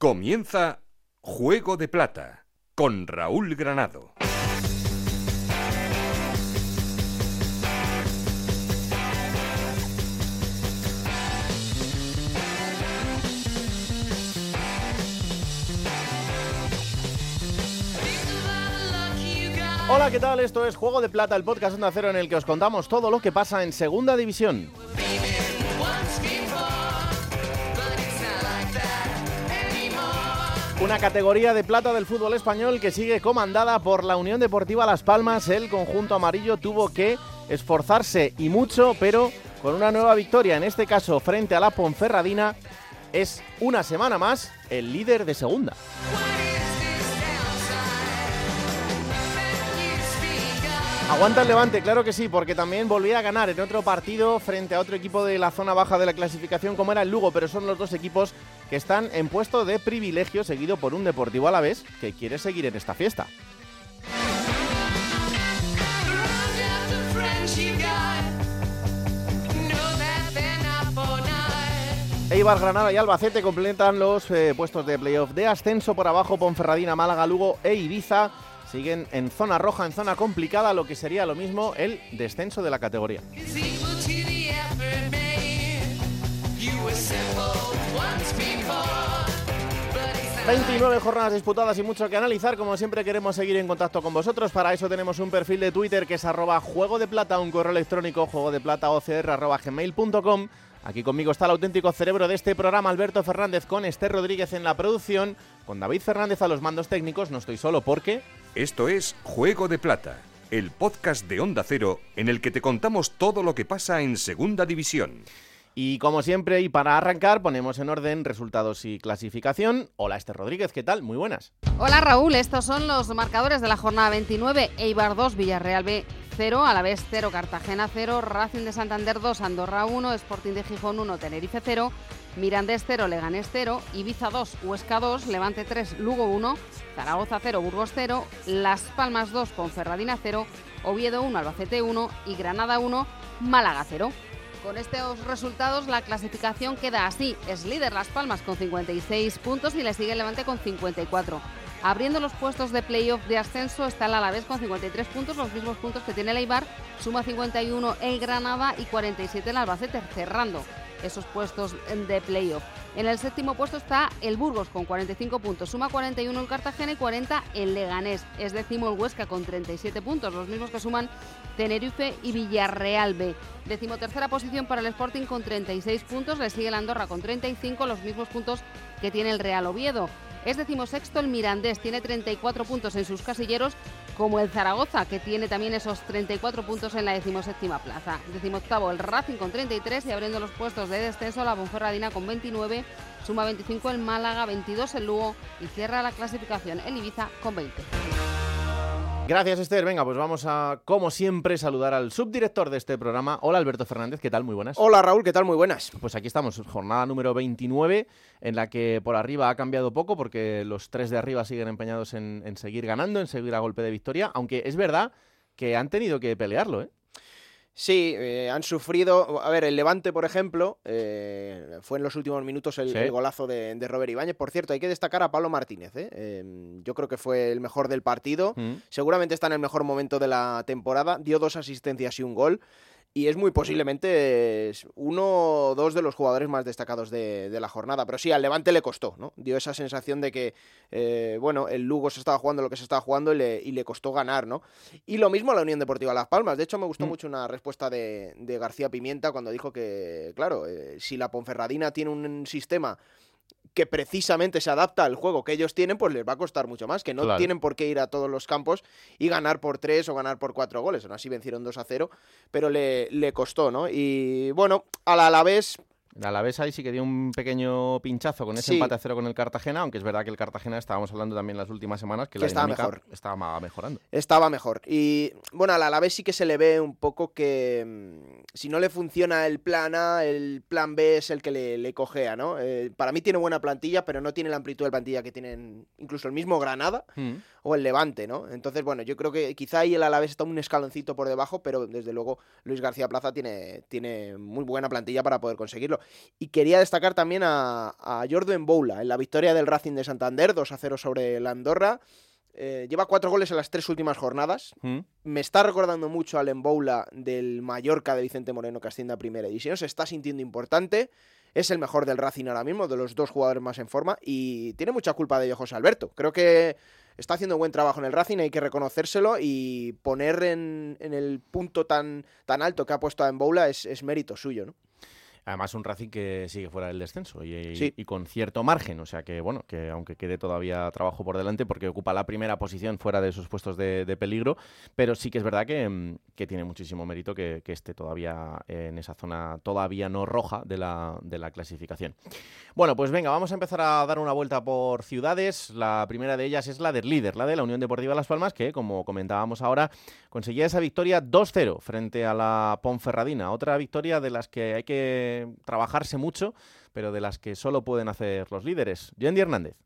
Comienza Juego de Plata con Raúl Granado. Hola, ¿qué tal? Esto es Juego de Plata, el podcast Onda Cero en el que os contamos todo lo que pasa en Segunda División. Una categoría de plata del fútbol español que sigue comandada por la Unión Deportiva Las Palmas. El conjunto amarillo tuvo que esforzarse y mucho, pero con una nueva victoria, en este caso frente a la Ponferradina, es una semana más el líder de segunda. Aguanta el Levante, claro que sí, porque también volvía a ganar en otro partido frente a otro equipo de la zona baja de la clasificación como era el Lugo, pero son los dos equipos que están en puesto de privilegio seguido por un Deportivo a la vez que quiere seguir en esta fiesta. Eibar, Granada y Albacete completan los eh, puestos de playoff de ascenso por abajo, Ponferradina, Málaga, Lugo e Ibiza siguen en zona roja, en zona complicada, lo que sería lo mismo el descenso de la categoría. 29 jornadas disputadas y mucho que analizar. Como siempre queremos seguir en contacto con vosotros. Para eso tenemos un perfil de Twitter que es arroba juego de plata, un correo electrónico juego de plata. Aquí conmigo está el auténtico cerebro de este programa, Alberto Fernández, con Esther Rodríguez en la producción, con David Fernández a los mandos técnicos. No estoy solo porque... Esto es Juego de Plata, el podcast de Onda Cero en el que te contamos todo lo que pasa en Segunda División. Y como siempre, y para arrancar, ponemos en orden resultados y clasificación. Hola, Esther Rodríguez, ¿qué tal? Muy buenas. Hola, Raúl. Estos son los marcadores de la jornada 29. Eibar 2, Villarreal B 0, a la vez 0, Cartagena 0, Racing de Santander 2, Andorra 1, Sporting de Gijón 1, Tenerife 0, Mirandés 0, Leganés 0, Ibiza 2, Huesca 2, Levante 3, Lugo 1, Zaragoza 0, Burgos 0, Las Palmas 2, Ponferradina 0, Oviedo 1, Albacete 1 y Granada 1, Málaga 0. Con estos resultados la clasificación queda así. Es líder Las Palmas con 56 puntos y le sigue el Levante con 54. Abriendo los puestos de playoff de ascenso está el Alavés con 53 puntos, los mismos puntos que tiene el Eibar, suma 51 el Granada y 47 el Albacete, cerrando esos puestos de playoff. En el séptimo puesto está el Burgos con 45 puntos, suma 41 el Cartagena y 40 el Leganés. Es décimo el Huesca con 37 puntos, los mismos que suman Tenerife y Villarreal B. Décimo tercera posición para el Sporting con 36 puntos, le sigue el Andorra con 35, los mismos puntos que tiene el Real Oviedo. Es decimosexto el Mirandés, tiene 34 puntos en sus casilleros, como el Zaragoza, que tiene también esos 34 puntos en la decimoséptima plaza. Decimoctavo el Racing con 33 y abriendo los puestos de descenso la Bonferradina con 29, suma 25 el Málaga, 22 el Lugo y cierra la clasificación el Ibiza con 20. Gracias, Esther. Venga, pues vamos a, como siempre, saludar al subdirector de este programa. Hola, Alberto Fernández. ¿Qué tal? Muy buenas. Hola, Raúl. ¿Qué tal? Muy buenas. Pues aquí estamos, jornada número 29, en la que por arriba ha cambiado poco, porque los tres de arriba siguen empeñados en, en seguir ganando, en seguir a golpe de victoria, aunque es verdad que han tenido que pelearlo, ¿eh? Sí, eh, han sufrido. A ver, el Levante, por ejemplo, eh, fue en los últimos minutos el, Sí. el golazo de, de Robert Ibáñez. Por cierto, hay que destacar a Pablo Martínez. ¿eh? Eh, yo creo que fue el mejor del partido. Mm. Seguramente está en el mejor momento de la temporada. Dio dos asistencias y un gol. Y es muy posiblemente uno o dos de los jugadores más destacados de, de la jornada. Pero sí, al Levante le costó, ¿no? Dio esa sensación de que, eh, bueno, el Lugo se estaba jugando lo que se estaba jugando y le, y le costó ganar, ¿no? Y lo mismo a la Unión Deportiva Las Palmas. De hecho, me gustó Mm. mucho una respuesta de, de García Pimienta cuando dijo que, claro, eh, si la Ponferradina tiene un sistema que precisamente se adapta al juego que ellos tienen, pues les va a costar mucho más, que no Claro. tienen por qué ir a todos los campos y ganar por tres o ganar por cuatro goles. Aún así vencieron 2 a 0, pero le, le costó, ¿no? Y bueno, al Alavés A la vez ahí sí que dio un pequeño pinchazo con ese Sí. empate a cero con el Cartagena, aunque es verdad que el Cartagena estábamos hablando también las últimas semanas que, Que la estaba mejor. estaba mejorando. estaba mejor. Y bueno, al Alavés sí que se le ve un poco que mm, si no le funciona el plan A, el plan B es el que le, le cojea, ¿no? Eh, para mí tiene buena plantilla, pero no tiene la amplitud de plantilla que tienen incluso el mismo Granada Mm. O el Levante, ¿no? Entonces, bueno, yo creo que quizá ahí el Alavés está un escaloncito por debajo, pero desde luego Luis García Plaza tiene, tiene muy buena plantilla para poder conseguirlo. Y quería destacar también a, a Jordan Boula en la victoria del Racing de Santander, 2 a 0 sobre la Andorra. Eh, lleva cuatro goles en las tres últimas jornadas. ¿Mm? Me está recordando mucho al Emboula del Mallorca de Vicente Moreno que asciende a primera división. Se está sintiendo importante. Es el mejor del Racing ahora mismo, de los dos jugadores más en forma. Y tiene mucha culpa de ello José Alberto. Creo que está haciendo buen trabajo en el Racing, hay que reconocérselo y poner en, en el punto tan, tan alto que ha puesto a Emboula es, es mérito suyo, ¿no? Además, un Racing que sigue fuera del descenso y, Sí. y con cierto margen. O sea que, bueno, que aunque quede todavía trabajo por delante, porque ocupa la primera posición fuera de esos puestos de, de peligro, pero sí que es verdad que, mm, que tiene muchísimo mérito que, que esté todavía en esa zona todavía no roja de la, de la clasificación. Bueno, pues venga, vamos a empezar a dar una vuelta por ciudades. La primera de ellas es la del líder, la de la Unión Deportiva Las Palmas, que, como comentábamos ahora, conseguía esa victoria 2-0 frente a la Ponferradina. Otra victoria de las que hay que trabajarse mucho, pero de las que solo pueden hacer los líderes. Yendi Hernández.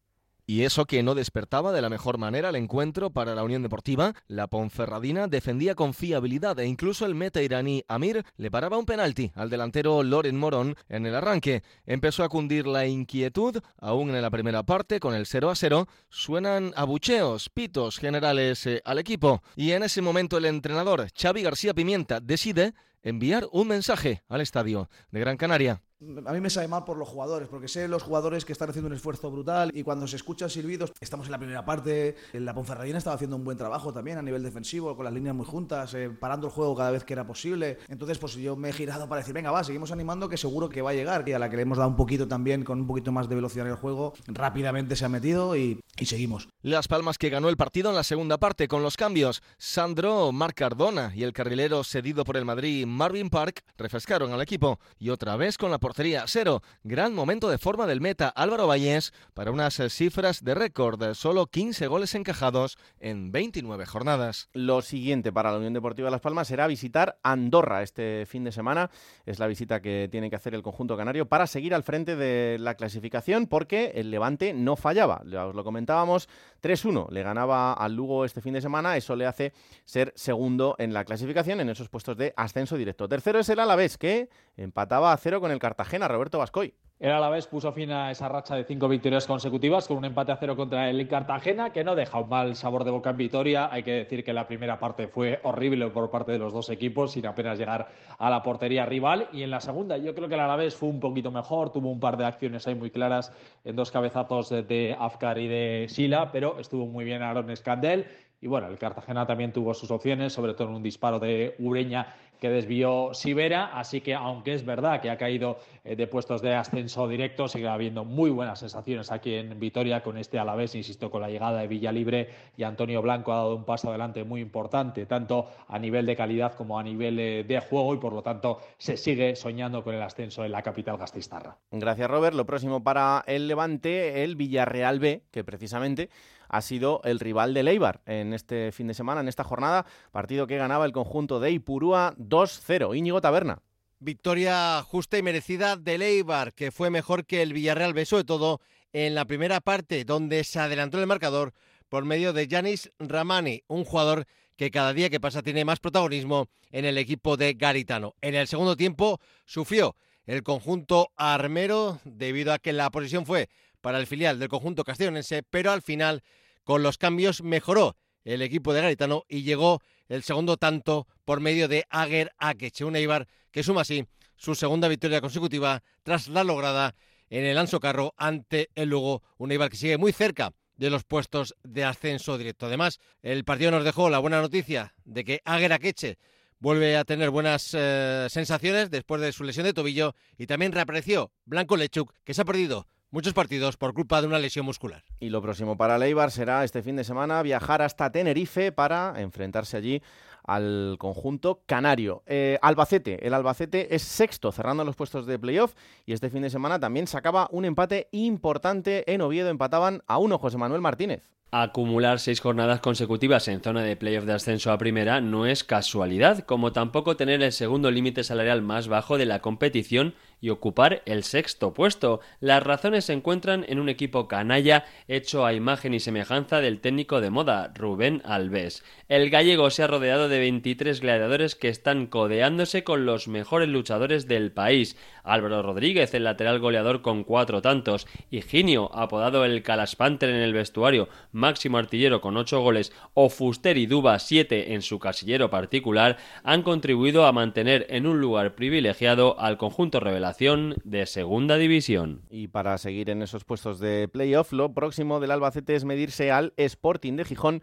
Y eso que no despertaba de la mejor manera el encuentro para la Unión Deportiva, la Ponferradina defendía con fiabilidad e incluso el meta iraní Amir le paraba un penalti al delantero Loren Morón en el arranque. Empezó a cundir la inquietud, aún en la primera parte, con el 0 a 0, suenan abucheos, pitos generales eh, al equipo. Y en ese momento el entrenador Xavi García Pimienta decide enviar un mensaje al estadio de Gran Canaria. A mí me sabe mal por los jugadores, porque sé los jugadores que están haciendo un esfuerzo brutal y cuando se escuchan silbidos, estamos en la primera parte, la Ponferradina estaba haciendo un buen trabajo también a nivel defensivo, con las líneas muy juntas, eh, parando el juego cada vez que era posible. Entonces, pues yo me he girado para decir, venga, va, seguimos animando que seguro que va a llegar. Y a la que le hemos dado un poquito también, con un poquito más de velocidad en el juego, rápidamente se ha metido y, y seguimos. Las Palmas que ganó el partido en la segunda parte con los cambios. Sandro Marc Cardona y el carrilero cedido por el Madrid Marvin Park refrescaron al equipo. Y otra vez con la portería a cero. Gran momento de forma del meta Álvaro Vallés para unas eh, cifras de récord. Solo 15 goles encajados en 29 jornadas. Lo siguiente para la Unión Deportiva Las Palmas será visitar Andorra este fin de semana. Es la visita que tiene que hacer el conjunto canario para seguir al frente de la clasificación porque el Levante no fallaba. Ya os lo comentábamos, 3-1 le ganaba al Lugo este fin de semana. Eso le hace ser segundo en la clasificación en esos puestos de ascenso directo. Tercero es el Alavés que empataba a cero con el Cartagena, Roberto Bascoy. El Alavés puso fin a esa racha de cinco victorias consecutivas con un empate a cero contra el Cartagena, que no deja un mal sabor de boca en Vitoria. Hay que decir que la primera parte fue horrible por parte de los dos equipos, sin apenas llegar a la portería rival. Y en la segunda, yo creo que el Alavés fue un poquito mejor, tuvo un par de acciones ahí muy claras en dos cabezazos de Afkar y de Sila, pero estuvo muy bien Aaron Escandel. Y bueno, el Cartagena también tuvo sus opciones, sobre todo en un disparo de Ureña que desvió Sibera, así que aunque es verdad que ha caído eh, de puestos de ascenso directo, sigue habiendo muy buenas sensaciones aquí en Vitoria con este Alavés, insisto, con la llegada de Villalibre y Antonio Blanco ha dado un paso adelante muy importante, tanto a nivel de calidad como a nivel eh, de juego y por lo tanto se sigue soñando con el ascenso en la capital gastistarra. Gracias, Robert. Lo próximo para el Levante, el Villarreal B, que precisamente ha sido el rival de Leibar en este fin de semana, en esta jornada, partido que ganaba el conjunto de Ipurúa 2-0. Íñigo Taberna. Victoria justa y merecida de Leibar, que fue mejor que el Villarreal sobre todo en la primera parte, donde se adelantó el marcador por medio de Yanis Ramani, un jugador que cada día que pasa tiene más protagonismo en el equipo de Garitano. En el segundo tiempo sufrió el conjunto armero debido a que la posición fue para el filial del conjunto castellonense, pero al final con los cambios mejoró el equipo de Garitano y llegó el segundo tanto por medio de Aguer Akeche, un Eibar que suma así su segunda victoria consecutiva tras la lograda en el Anso Carro ante el Lugo, un Eibar que sigue muy cerca de los puestos de ascenso directo. Además, el partido nos dejó la buena noticia de que Aguer Akeche vuelve a tener buenas eh, sensaciones después de su lesión de tobillo y también reapareció Blanco Lechuk, que se ha perdido muchos partidos por culpa de una lesión muscular. Y lo próximo para Leibar será este fin de semana viajar hasta Tenerife para enfrentarse allí al conjunto canario. Eh, Albacete, el Albacete es sexto cerrando los puestos de playoff y este fin de semana también sacaba un empate importante en Oviedo, empataban a uno José Manuel Martínez. Acumular seis jornadas consecutivas en zona de playoff de ascenso a primera no es casualidad, como tampoco tener el segundo límite salarial más bajo de la competición y ocupar el sexto puesto. Las razones se encuentran en un equipo canalla hecho a imagen y semejanza del técnico de moda, Rubén Alves. El gallego se ha rodeado de 23 gladiadores que están codeándose con los mejores luchadores del país. Álvaro Rodríguez, el lateral goleador con cuatro tantos, Higinio, apodado el Calaspanter en el vestuario, máximo artillero con ocho goles, o Fuster y Duba siete en su casillero particular, han contribuido a mantener en un lugar privilegiado al conjunto revelación de Segunda División. Y para seguir en esos puestos de playoff, lo próximo del Albacete es medirse al Sporting de Gijón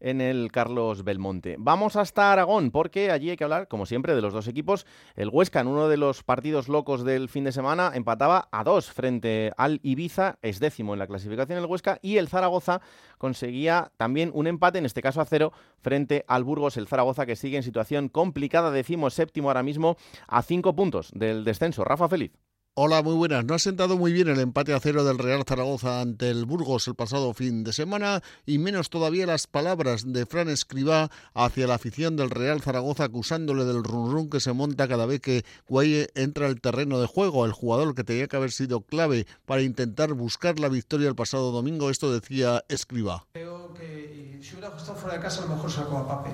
en el Carlos Belmonte. Vamos hasta Aragón porque allí hay que hablar, como siempre, de los dos equipos. El Huesca, en uno de los partidos locos del fin de semana, empataba a dos frente al Ibiza, es décimo en la clasificación el Huesca, y el Zaragoza conseguía también un empate, en este caso a cero, frente al Burgos, el Zaragoza que sigue en situación complicada, decimos séptimo ahora mismo, a cinco puntos del descenso. Rafa Feliz. Hola, muy buenas. No ha sentado muy bien el empate a cero del Real Zaragoza ante el Burgos el pasado fin de semana y menos todavía las palabras de Fran Escribá hacia la afición del Real Zaragoza acusándole del run que se monta cada vez que Guaye entra al terreno de juego. El jugador que tenía que haber sido clave para intentar buscar la victoria el pasado domingo, esto decía Escribá. Creo que si hubiera estado fuera de casa a lo mejor sacó a Pape.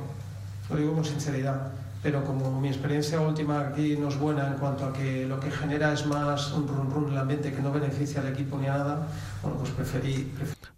Lo digo con sinceridad pero como mi experiencia última aquí no es buena en cuanto a que lo que genera es más un run run en el ambiente que no beneficia al equipo ni a nada, bueno, pues preferí,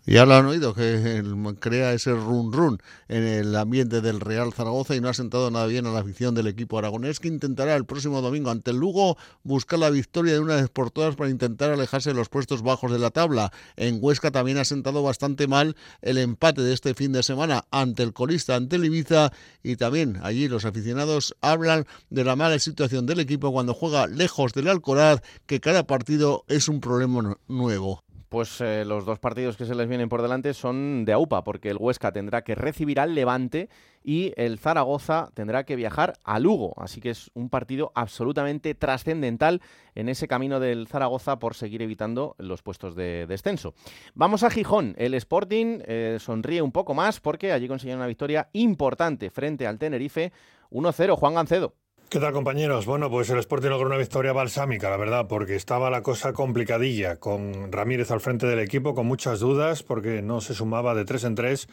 ya lo han oído, que crea ese run run en el ambiente del Real Zaragoza y no ha sentado nada bien a la afición del equipo aragonés que intentará el próximo domingo ante el Lugo buscar la victoria de una vez por todas para intentar alejarse de los puestos bajos de la tabla. En Huesca también ha sentado bastante mal el empate de este fin de semana ante el colista, ante el Ibiza y también allí los aficionados hablan de la mala situación del equipo cuando juega lejos del Alcoraz, que cada partido es un problema nuevo. Pues eh, los dos partidos que se les vienen por delante son de AUPA, porque el Huesca tendrá que recibir al Levante y el Zaragoza tendrá que viajar a Lugo. Así que es un partido absolutamente trascendental en ese camino del Zaragoza por seguir evitando los puestos de descenso. Vamos a Gijón. El Sporting eh, sonríe un poco más porque allí consiguieron una victoria importante frente al Tenerife. 1-0, Juan Gancedo. ¿Qué tal compañeros? Bueno, pues el Sporting logró una victoria balsámica, la verdad, porque estaba la cosa complicadilla, con Ramírez al frente del equipo, con muchas dudas, porque no se sumaba de tres en tres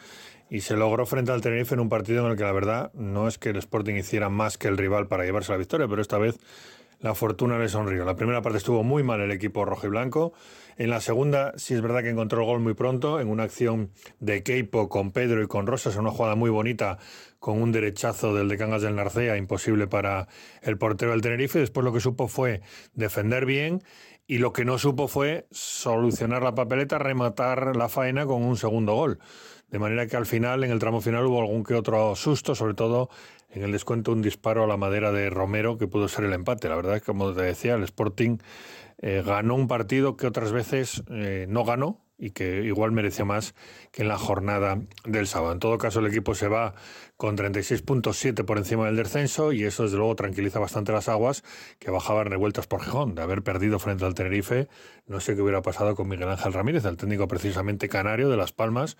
y se logró frente al Tenerife en un partido en el que la verdad no es que el Sporting hiciera más que el rival para llevarse la victoria, pero esta vez la fortuna le sonrió. La primera parte estuvo muy mal el equipo rojo y blanco. En la segunda, sí es verdad que encontró el gol muy pronto, en una acción de Keipo con Pedro y con Rosas, una jugada muy bonita, con un derechazo del de Cangas del Narcea, imposible para el portero del Tenerife. Después lo que supo fue defender bien y lo que no supo fue solucionar la papeleta, rematar la faena con un segundo gol. De manera que al final, en el tramo final, hubo algún que otro susto, sobre todo en el descuento un disparo a la madera de Romero que pudo ser el empate. La verdad es que, como te decía, el Sporting eh, ganó un partido que otras veces eh, no ganó y que igual mereció más que en la jornada del sábado. En todo caso, el equipo se va con 36.7 por encima del descenso y eso desde luego tranquiliza bastante las aguas que bajaban revueltas por Gijón. De haber perdido frente al Tenerife, no sé qué hubiera pasado con Miguel Ángel Ramírez, el técnico precisamente canario de Las Palmas,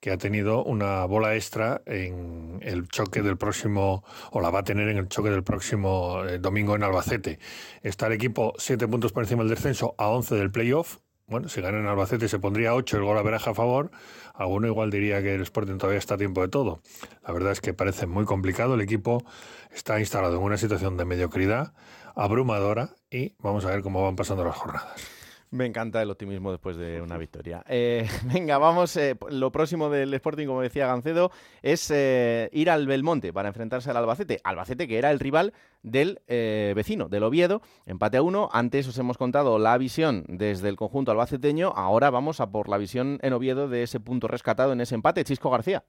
que ha tenido una bola extra en el choque del próximo, o la va a tener en el choque del próximo eh, domingo en Albacete. Está el equipo 7 puntos por encima del descenso a 11 del playoff, bueno, si gana en Albacete se pondría 8 el gol a veraja a favor. Alguno igual diría que el Sporting todavía está a tiempo de todo. La verdad es que parece muy complicado. El equipo está instalado en una situación de mediocridad abrumadora y vamos a ver cómo van pasando las jornadas. Me encanta el optimismo después de una victoria. Eh, venga, vamos. Eh, lo próximo del Sporting, como decía Gancedo, es eh, ir al Belmonte para enfrentarse al Albacete. Albacete, que era el rival del vecino, del Oviedo. Empate a uno. Antes os hemos contado la visión desde el conjunto albaceteño. Ahora vamos a por la visión en Oviedo de ese punto rescatado en ese empate. Chisco García.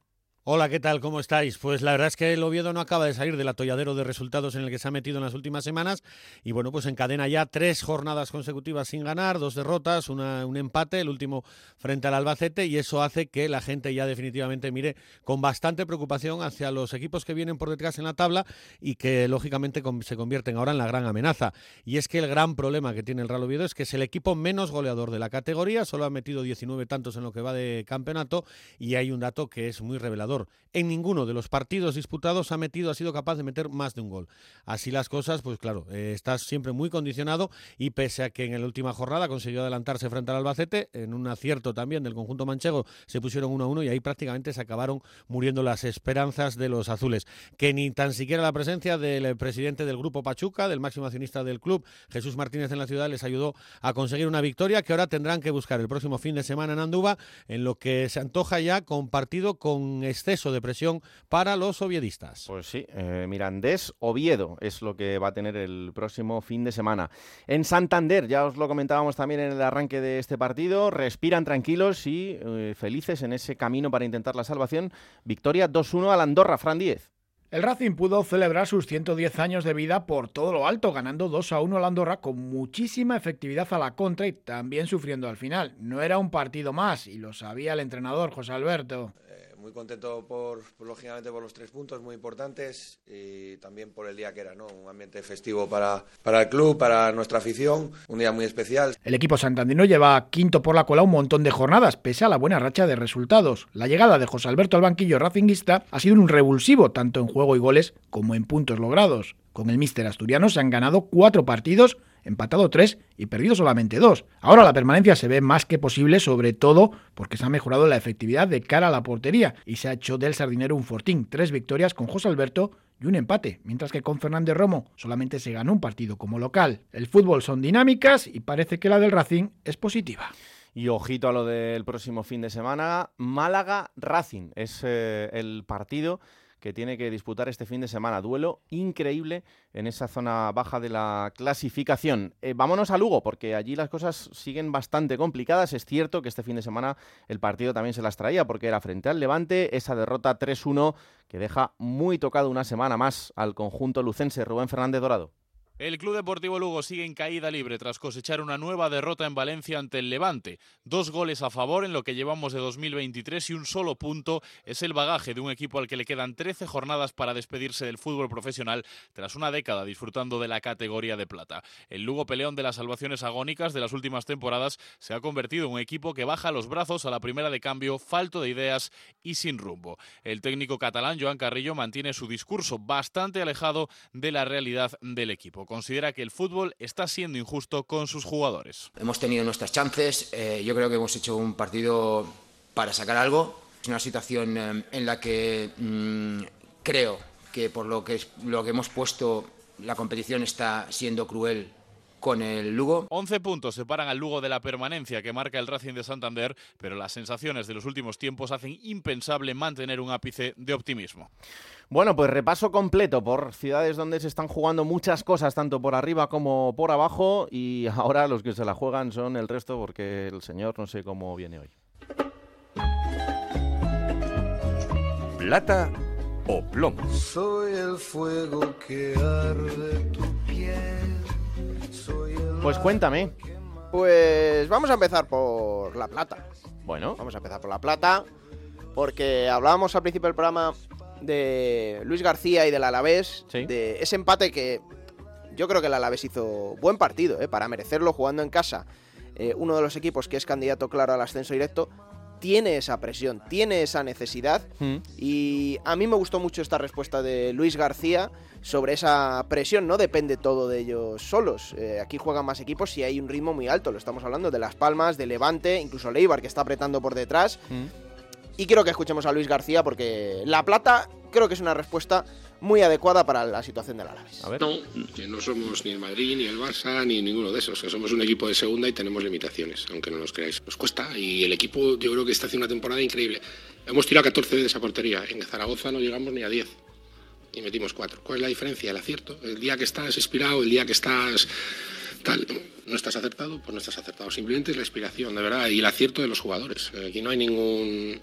Hola, ¿qué tal? ¿Cómo estáis? Pues la verdad es que el Oviedo no acaba de salir del atolladero de resultados en el que se ha metido en las últimas semanas y bueno, pues encadena ya tres jornadas consecutivas sin ganar, dos derrotas, un empate, el último frente al Albacete y eso hace que la gente ya definitivamente mire con bastante preocupación hacia los equipos que vienen por detrás en la tabla y que lógicamente se convierten ahora en la gran amenaza. Y es que el gran problema que tiene el Real Oviedo es que es el equipo menos goleador de la categoría, solo ha metido 19 tantos en lo que va de campeonato y hay un dato que es muy revelador en ninguno de los partidos disputados ha metido, ha sido capaz de meter más de un gol. Así las cosas, pues claro, eh, estás siempre muy condicionado y pese a que en la última jornada consiguió adelantarse frente al Albacete, en un acierto también del conjunto manchego se pusieron 1 a 1 y ahí prácticamente se acabaron muriendo las esperanzas de los azules. Que ni tan siquiera la presencia del eh, presidente del grupo Pachuca, del máximo accionista del club, Jesús Martínez en la ciudad, les ayudó a conseguir una victoria que ahora tendrán que buscar el próximo fin de semana en Andúba, en lo que se antoja ya compartido con exceso de presión para los oviedistas. Pues sí, eh, Mirandés Oviedo es lo que va a tener el próximo fin de semana. En Santander, ya os lo comentábamos también en el arranque de este partido, respiran tranquilos y eh, felices en ese camino para intentar la salvación. Victoria 2-1 al Andorra, Fran 10. El Racing pudo celebrar sus 110 años de vida por todo lo alto, ganando 2 a 1 al Andorra con muchísima efectividad a la contra y también sufriendo al final. No era un partido más y lo sabía el entrenador José Alberto muy contento por, lógicamente por los tres puntos muy importantes y también por el día que era, ¿no? Un ambiente festivo para, para el club, para nuestra afición, un día muy especial. El equipo santandino lleva quinto por la cola un montón de jornadas, pese a la buena racha de resultados. La llegada de José Alberto al banquillo racinguista ha sido un revulsivo tanto en juego y goles como en puntos logrados. Con el míster asturiano se han ganado cuatro partidos empatado tres y perdido solamente dos. Ahora la permanencia se ve más que posible, sobre todo porque se ha mejorado la efectividad de cara a la portería y se ha hecho del sardinero un fortín. Tres victorias con José Alberto y un empate, mientras que con Fernández Romo solamente se ganó un partido como local. El fútbol son dinámicas y parece que la del Racing es positiva. Y ojito a lo del próximo fin de semana, Málaga-Racing es eh, el partido que tiene que disputar este fin de semana. Duelo increíble en esa zona baja de la clasificación. Eh, vámonos a Lugo, porque allí las cosas siguen bastante complicadas. Es cierto que este fin de semana el partido también se las traía, porque era frente al Levante, esa derrota 3-1 que deja muy tocado una semana más al conjunto lucense. Rubén Fernández Dorado. El Club Deportivo Lugo sigue en caída libre tras cosechar una nueva derrota en Valencia ante el Levante. Dos goles a favor en lo que llevamos de 2023 y un solo punto es el bagaje de un equipo al que le quedan 13 jornadas para despedirse del fútbol profesional tras una década disfrutando de la categoría de plata. El Lugo peleón de las salvaciones agónicas de las últimas temporadas se ha convertido en un equipo que baja los brazos a la primera de cambio, falto de ideas y sin rumbo. El técnico catalán Joan Carrillo mantiene su discurso bastante alejado de la realidad del equipo considera que el fútbol está siendo injusto con sus jugadores. Hemos tenido nuestras chances, eh, yo creo que hemos hecho un partido para sacar algo. Es una situación eh, en la que mm, creo que por lo que, lo que hemos puesto la competición está siendo cruel con el Lugo. 11 puntos separan al Lugo de la permanencia que marca el Racing de Santander, pero las sensaciones de los últimos tiempos hacen impensable mantener un ápice de optimismo. Bueno, pues repaso completo por ciudades donde se están jugando muchas cosas, tanto por arriba como por abajo, y ahora los que se la juegan son el resto porque el señor no sé cómo viene hoy. Plata o plomo. Soy el fuego que arde tu. Pues cuéntame. Pues vamos a empezar por La Plata. Bueno. Vamos a empezar por La Plata, porque hablábamos al principio del programa de Luis García y del Alavés, de ese empate que yo creo que el Alavés hizo buen partido, ¿eh? para merecerlo jugando en casa. Eh, uno de los equipos que es candidato claro al ascenso directo, tiene esa presión, tiene esa necesidad. Mm. Y a mí me gustó mucho esta respuesta de Luis García sobre esa presión. No depende todo de ellos solos. Eh, aquí juegan más equipos y hay un ritmo muy alto. Lo estamos hablando de Las Palmas, de Levante, incluso Leibar que está apretando por detrás. Mm. Y quiero que escuchemos a Luis García porque La Plata creo que es una respuesta muy adecuada para la situación del Alavés. No, que no somos ni el Madrid, ni el Barça, ni ninguno de esos, que somos un equipo de segunda y tenemos limitaciones, aunque no nos creáis. Nos cuesta y el equipo yo creo que está haciendo una temporada increíble. Hemos tirado 14 de esa portería, en Zaragoza no llegamos ni a 10 y metimos 4. ¿Cuál es la diferencia? El acierto. El día que estás inspirado, el día que estás tal, no estás acertado, pues no estás acertado. Simplemente es la inspiración, de verdad, y el acierto de los jugadores. Aquí no hay ningún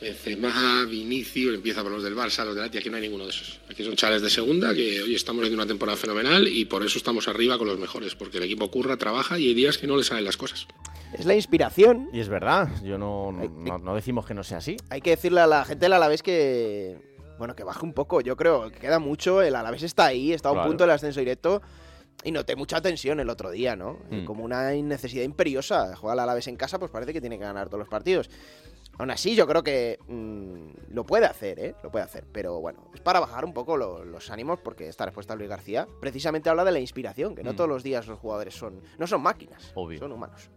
Benzema, Vinicius, empieza por los del Barça, los del Atleti, aquí no hay ninguno de esos. Aquí son chavales de segunda que hoy estamos haciendo una temporada fenomenal y por eso estamos arriba con los mejores, porque el equipo curra, trabaja y hay días que no le salen las cosas. Es la inspiración. Y es verdad, yo no, no, no decimos que no sea así. Hay que decirle a la gente del Alavés que, bueno, que baje un poco. Yo creo que queda mucho. El Alavés está ahí, está a un Claro. punto del ascenso directo. Y noté mucha tensión el otro día, ¿no? Mm. Como una necesidad imperiosa. Juega el Alavés en casa, pues parece que tiene que ganar todos los partidos. Aún así, yo creo que mm, lo puede hacer, ¿eh? Lo puede hacer. Pero bueno, es para bajar un poco lo- los ánimos, porque esta respuesta de Luis García precisamente habla de la inspiración, que no Mm. todos los días los jugadores son. No son máquinas, Obvio. son humanos.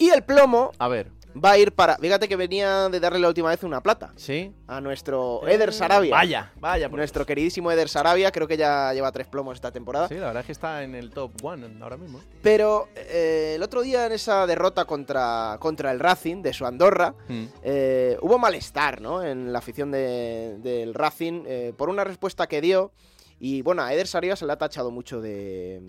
Y el plomo A ver, va a ir para. Fíjate que venía de darle la última vez una plata. ¿sí? A nuestro Eder Sarabia. Vaya, vaya. por- Nuestro queridísimo Eder Sarabia, creo que ya lleva tres plomos esta temporada. Sí, la verdad es que está en el top one ahora mismo. Pero eh, el otro día en esa derrota contra, contra el Racing de su Andorra, Mm. eh, hubo malestar ¿no? en la afición de- del Racing eh, por una respuesta que dio. Y bueno, a Eder Sarabia se le ha tachado mucho de,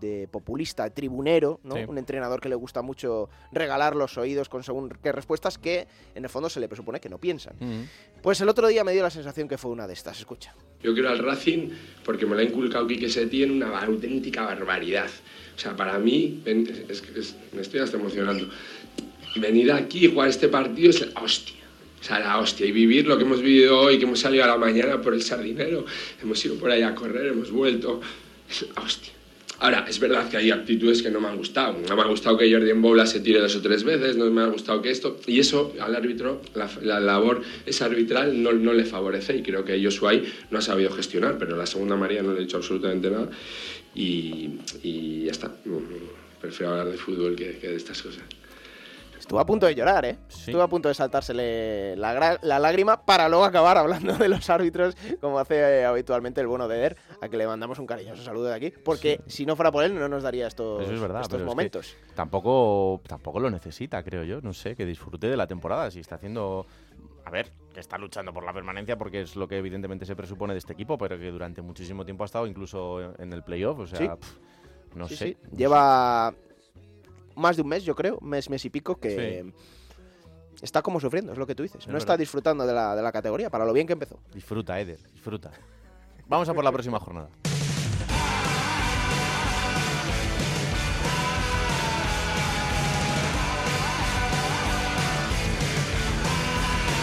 de populista, tribunero, ¿no? Sí. Un entrenador que le gusta mucho regalar los oídos con según qué respuestas que en el fondo se le presupone que no piensan. Mm. Pues el otro día me dio la sensación que fue una de estas, escucha. Yo quiero al Racing porque me lo ha inculcado Quique Setién una auténtica barbaridad. O sea, para mí, ven- es que es- me estoy hasta emocionando. Venir aquí y jugar este partido es la hostia. O sea, la hostia. Y vivir lo que hemos vivido hoy, que hemos salido a la mañana por el sardinero, hemos ido por ahí a correr, hemos vuelto. Es la hostia. Ahora, es verdad que hay actitudes que no me han gustado. No me ha gustado que Jordi Bola se tire dos o tres veces, no me ha gustado que esto. Y eso al árbitro, la, la labor esa arbitral no, no le favorece y creo que Josuay no ha sabido gestionar, pero la segunda María no le ha dicho absolutamente nada y, y ya está. No, prefiero hablar de fútbol que, que de estas cosas. Estuvo a punto de llorar, ¿eh? Estuvo a punto de saltársele la, la lágrima para luego acabar hablando de los árbitros, como hace eh, habitualmente el bueno de Eder, a que le mandamos un cariñoso saludo de aquí, porque si no fuera por él no nos daría estos, Eso es verdad. estos pero es que momentos. tampoco, tampoco lo necesita, creo yo. No sé, que disfrute de la temporada. Si está haciendo. A ver, que está luchando por la permanencia porque es lo que evidentemente se presupone de este equipo, pero que durante muchísimo tiempo ha estado incluso en el playoff. O sea, Sí. no Sí, sé. no Lleva más de un mes, yo creo, mes, mes y pico, que está como sufriendo, es lo que tú dices. Es no está disfrutando de la, de la categoría, para lo bien que empezó. Disfruta, Eder, disfruta. Vamos a por la próxima jornada.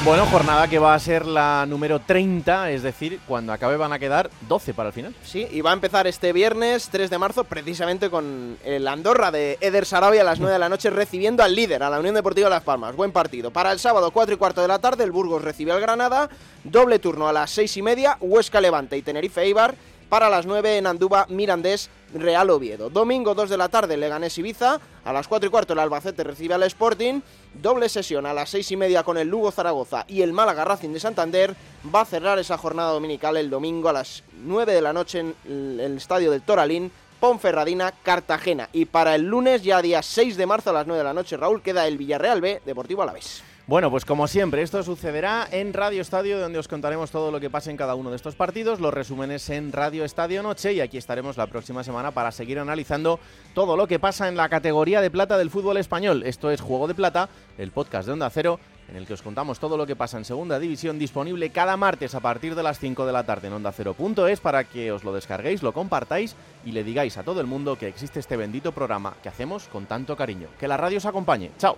Bueno, jornada que va a ser la número 30, es decir, cuando acabe van a quedar 12 para el final. Sí, y va a empezar este viernes 3 de marzo precisamente con el Andorra de Eder Sarabia a las 9 de la noche recibiendo al líder, a la Unión Deportiva Las Palmas. Buen partido. Para el sábado 4 y cuarto de la tarde el Burgos recibe al Granada, doble turno a las 6 y media, Huesca Levante y Tenerife Eibar. Para las 9 en Andúba, Mirandés, Real Oviedo. Domingo 2 de la tarde, Leganés Ibiza. A las 4 y cuarto, el Albacete recibe al Sporting. Doble sesión a las 6 y media con el Lugo Zaragoza y el Málaga Racing de Santander. Va a cerrar esa jornada dominical el domingo a las 9 de la noche en el estadio del Toralín. Ponferradina, Cartagena. Y para el lunes, ya día 6 de marzo a las 9 de la noche, Raúl, queda el Villarreal B, Deportivo Alavés. Bueno, pues como siempre, esto sucederá en Radio Estadio, donde os contaremos todo lo que pasa en cada uno de estos partidos, los resúmenes en Radio Estadio Noche y aquí estaremos la próxima semana para seguir analizando todo lo que pasa en la categoría de plata del fútbol español. Esto es Juego de Plata, el podcast de Onda Cero, en el que os contamos todo lo que pasa en Segunda División, disponible cada martes a partir de las 5 de la tarde en Onda Cero.es para que os lo descarguéis, lo compartáis y le digáis a todo el mundo que existe este bendito programa que hacemos con tanto cariño. Que la radio os acompañe. ¡Chao!